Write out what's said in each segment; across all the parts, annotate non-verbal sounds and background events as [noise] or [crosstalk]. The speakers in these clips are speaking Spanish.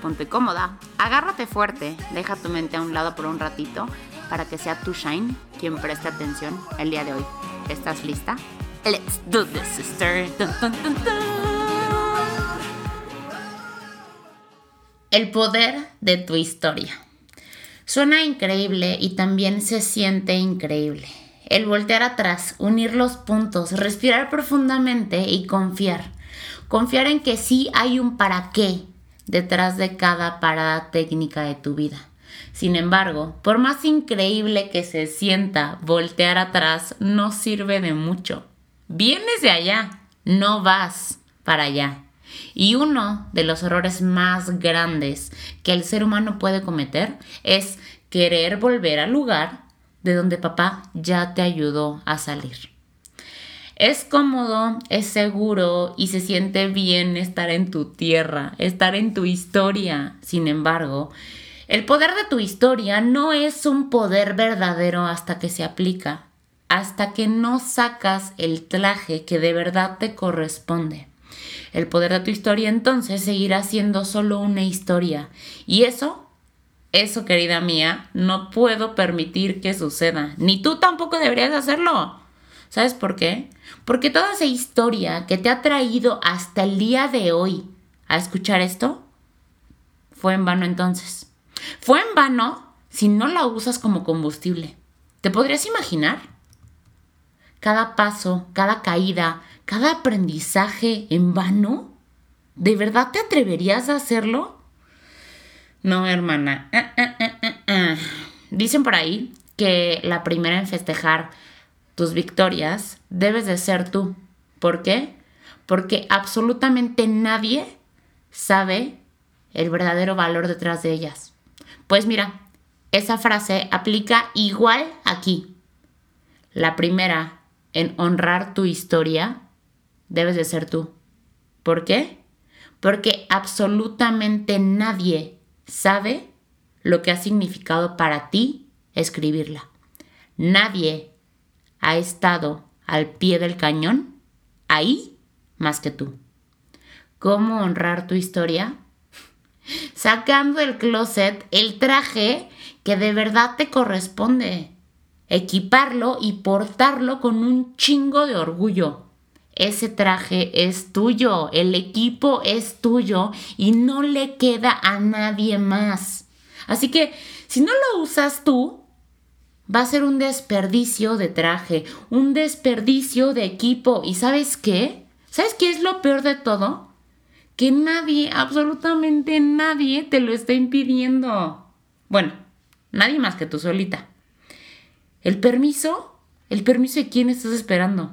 ponte cómoda, agárrate fuerte, deja tu mente a un lado por un ratito para que sea tu Shine quien preste atención el día de hoy. ¿Estás lista? Let's do this, sister. El poder de tu historia. Suena increíble y también se siente increíble. El voltear atrás, unir los puntos, respirar profundamente y confiar. Confiar en que sí hay un para qué, detrás de cada parada técnica de tu vida. Sin embargo, por más increíble que se sienta, voltear atrás no sirve de mucho. Vienes de allá, no vas para allá. Y uno de los errores más grandes que el ser humano puede cometer es querer volver al lugar de donde papá ya te ayudó a salir. Es cómodo, es seguro y se siente bien estar en tu tierra, estar en tu historia. Sin embargo, el poder de tu historia no es un poder verdadero hasta que se aplica, hasta que no sacas el traje que de verdad te corresponde. El poder de tu historia entonces seguirá siendo solo una historia. Y eso, eso querida mía, no puedo permitir que suceda. Ni tú tampoco deberías hacerlo. ¿Sabes por qué? Porque toda esa historia que te ha traído hasta el día de hoy a escuchar esto, fue en vano entonces. Fue en vano si no la usas como combustible. ¿Te podrías imaginar? Cada paso, cada caída, cada aprendizaje en vano. ¿De verdad te atreverías a hacerlo? No, hermana. Eh, eh, eh, Dicen por ahí que la primera en festejar tus victorias, debes de ser tú. ¿Por qué? Porque absolutamente nadie sabe el verdadero valor detrás de ellas. Pues mira, esa frase aplica igual aquí. La primera en honrar tu historia debes de ser tú. ¿Por qué? Porque absolutamente nadie sabe lo que ha significado para ti escribirla. Nadie ha estado al pie del cañón, ahí más que tú. ¿Cómo honrar tu historia? [laughs] Sacando del closet el traje que de verdad te corresponde. Equiparlo y portarlo con un chingo de orgullo. Ese traje es tuyo, el equipo es tuyo y no le queda a nadie más. Así que si no lo usas tú, va a ser un desperdicio de traje, un desperdicio de equipo. ¿Y sabes qué? ¿Sabes qué es lo peor de todo? Que nadie, absolutamente nadie te lo está impidiendo. Bueno, nadie más que tú solita. ¿El permiso? ¿El permiso de quién estás esperando?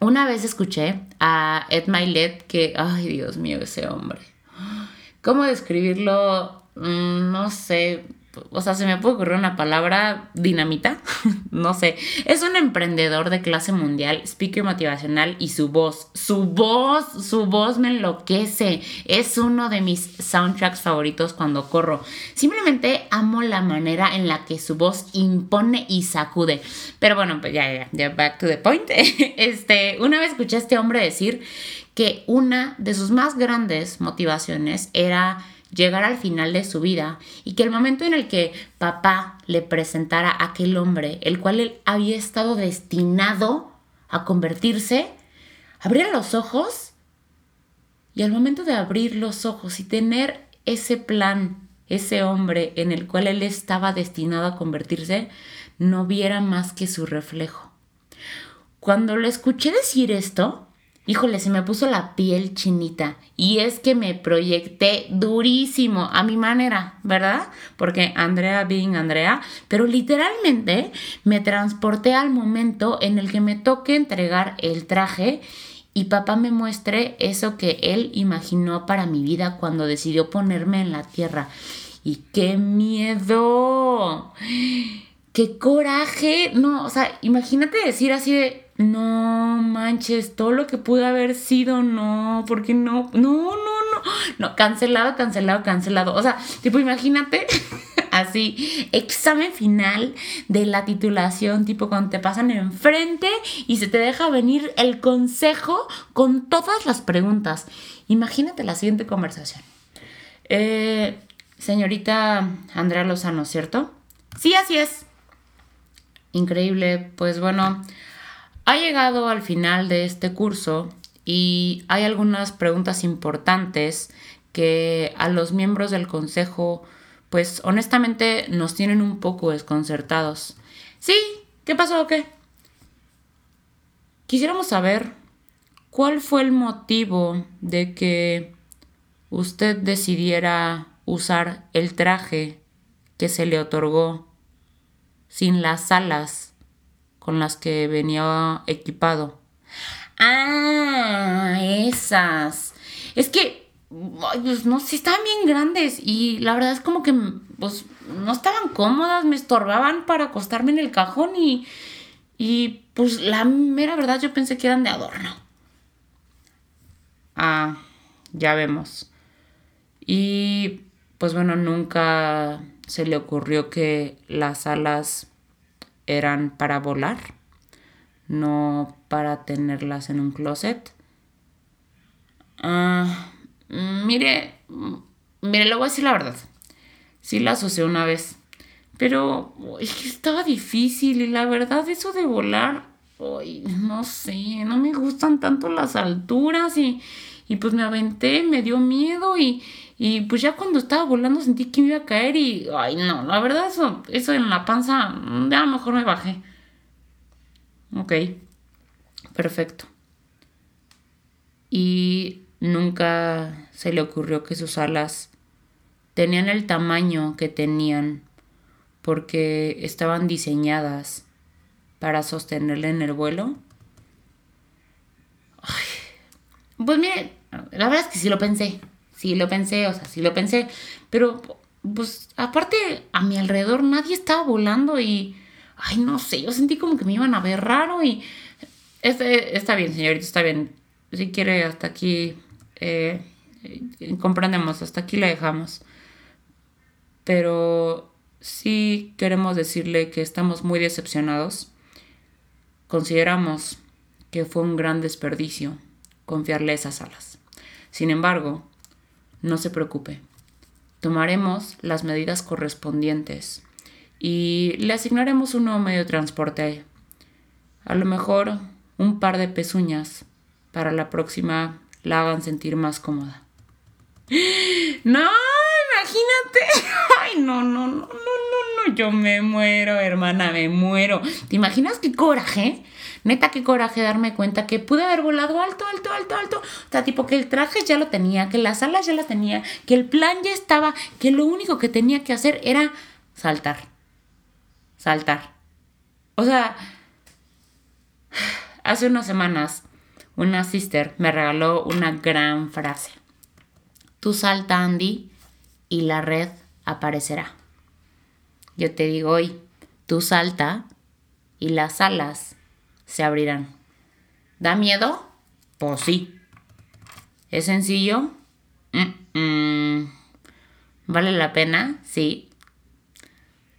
Una vez escuché a Ed Milet que, ay Dios mío, ese hombre. ¿Cómo describirlo? Mm, no sé, o sea, se me puede ocurrir una palabra dinamita, [laughs] no sé. Es un emprendedor de clase mundial, speaker motivacional y su voz, su voz, su voz me enloquece. Es uno de mis soundtracks favoritos cuando corro. Simplemente amo la manera en la que su voz impone y sacude. Pero bueno, pues ya, ya, ya, back to the point. [laughs] Este, una vez escuché a este hombre decir que una de sus más grandes motivaciones era llegar al final de su vida y que el momento en el que papá le presentara a aquel hombre, el cual él había estado destinado a convertirse, abriera los ojos y al momento de abrir los ojos y tener ese plan, ese hombre en el cual él estaba destinado a convertirse, no viera más que su reflejo. Cuando lo escuché decir esto, Híjole, se me puso la piel chinita y es que me proyecté durísimo a mi manera, ¿verdad? Porque Andrea being Andrea, pero literalmente me transporté al momento en el que me toque entregar el traje y papá me muestre eso que él imaginó para mi vida cuando decidió ponerme en la tierra. Y qué miedo, qué coraje. No, o sea, imagínate decir así de, no manches, todo lo que pudo haber sido, no, porque no, no, no, no, no, cancelado, cancelado, cancelado. O sea, tipo, imagínate [laughs] así, examen final de la titulación, tipo cuando te pasan enfrente y se te deja venir el consejo con todas las preguntas. Imagínate la siguiente conversación. Eh, señorita Andrea Lozano, ¿cierto? Sí, así es. Increíble, pues bueno, ha llegado al final de este curso y hay algunas preguntas importantes que a los miembros del consejo pues honestamente nos tienen un poco desconcertados. Sí, ¿qué pasó o qué? Quisiéramos saber cuál fue el motivo de que usted decidiera usar el traje que se le otorgó sin las alas con las que venía equipado. Ah, esas. Es que pues no, sí estaban bien grandes y la verdad es como que pues no estaban cómodas, me estorbaban para acostarme en el cajón y, y pues la mera verdad yo pensé que eran de adorno. Ah, ya vemos. Y pues bueno, nunca se le ocurrió que las alas eran para volar, no para tenerlas en un closet. Mm, mire, mire, le voy a decir la verdad. Sí la asocié una vez. Pero es que estaba difícil y la verdad eso de volar, no sé, no me gustan tanto las alturas y, y pues me aventé, me dio miedo y, y pues ya cuando estaba volando sentí que me iba a caer y, ay no, la verdad eso, eso en la panza, ya mejor me bajé. Ok, perfecto. Y Nunca se le ocurrió que sus alas tenían el tamaño que tenían porque estaban diseñadas para sostenerle en el vuelo. pues mire, la verdad es que sí lo pensé, sí lo pensé, o sea, sí lo pensé, pero pues aparte a mi alrededor nadie estaba volando y, ay, no sé, yo sentí como que me iban a ver raro y este, está bien, señorita, está bien. Si quiere, hasta aquí eh, comprendemos, hasta aquí la dejamos. Pero sí queremos decirle que estamos muy decepcionados. Consideramos que fue un gran desperdicio confiarle esas alas. Sin embargo, no se preocupe. Tomaremos las medidas correspondientes y le asignaremos un nuevo medio de transporte. A lo mejor un par de pezuñas para la próxima la hagan sentir más cómoda. [gasps] No, imagínate. [laughs] Ay, no, no, no, no, no, no. Yo me muero, hermana, me muero. ¿Te imaginas qué coraje? Neta, qué coraje darme cuenta que pude haber volado alto, alto, alto, alto. O sea, tipo que el traje ya lo tenía, que las alas ya las tenía, que el plan ya estaba, que lo único que tenía que hacer era saltar. Saltar. O sea, hace unas semanas una sister me regaló una gran frase. Tú salta, Andy, y la red aparecerá. Yo te digo hoy, tú salta y las alas se abrirán. ¿Da miedo? Pues sí. ¿Es sencillo? ¿Vale la pena? Sí.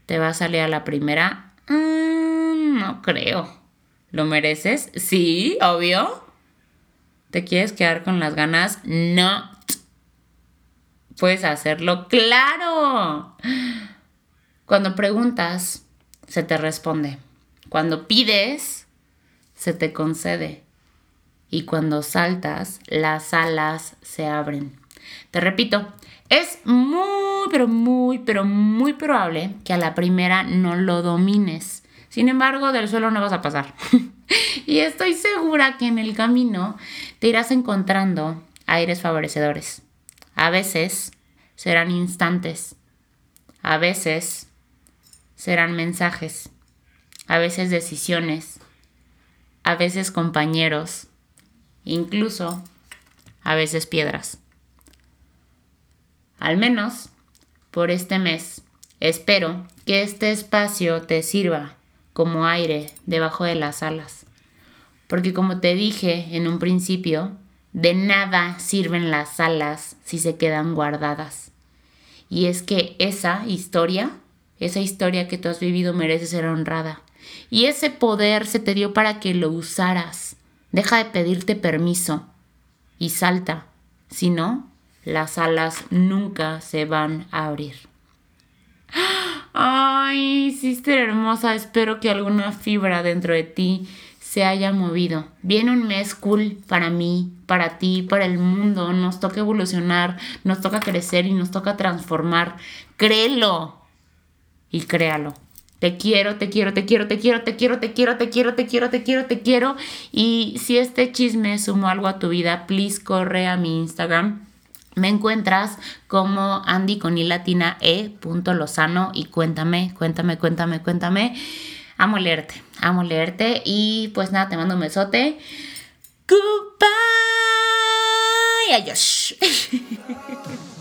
¿Te va a salir a la primera? Mm, no creo. ¿Lo mereces? Sí, obvio. ¿Te quieres quedar con las ganas? No. Puedes hacerlo, claro. Cuando preguntas, se te responde. Cuando pides, se te concede. Y cuando saltas, las alas se abren. Te repito, es muy, pero muy, pero muy probable que a la primera no lo domines. Sin embargo, del suelo no vas a pasar. [laughs] y estoy segura que en el camino te irás encontrando aires favorecedores. A veces serán instantes. A veces serán mensajes. A veces decisiones. A veces compañeros. incluso a veces piedras. Al menos por este mes, espero que este espacio te sirva como aire debajo de las alas. Porque como te dije en un principio, de nada sirven las alas si se quedan guardadas. Y es que esa historia, esa historia que tú has vivido merece ser honrada. Y ese poder se te dio para que lo usaras. Deja de pedirte permiso y salta. Si no, las alas nunca se van a abrir. Ay, sister hermosa, espero que alguna fibra dentro de ti se haya movido. Viene un mes cool para mí, para ti, para el mundo. Nos toca evolucionar, nos toca crecer y nos toca transformar. Créelo y créalo. Te quiero, te quiero, te quiero, te quiero, te quiero, te quiero, te quiero, te quiero, te quiero, te quiero. Y si este chisme sumó algo a tu vida, please corre a mi Instagram me encuentras como Andy con e punto lozano y cuéntame, cuéntame, cuéntame, cuéntame. Amo leerte, amo leerte y pues nada, te mando un besote. Goodbye. Adiós. [laughs]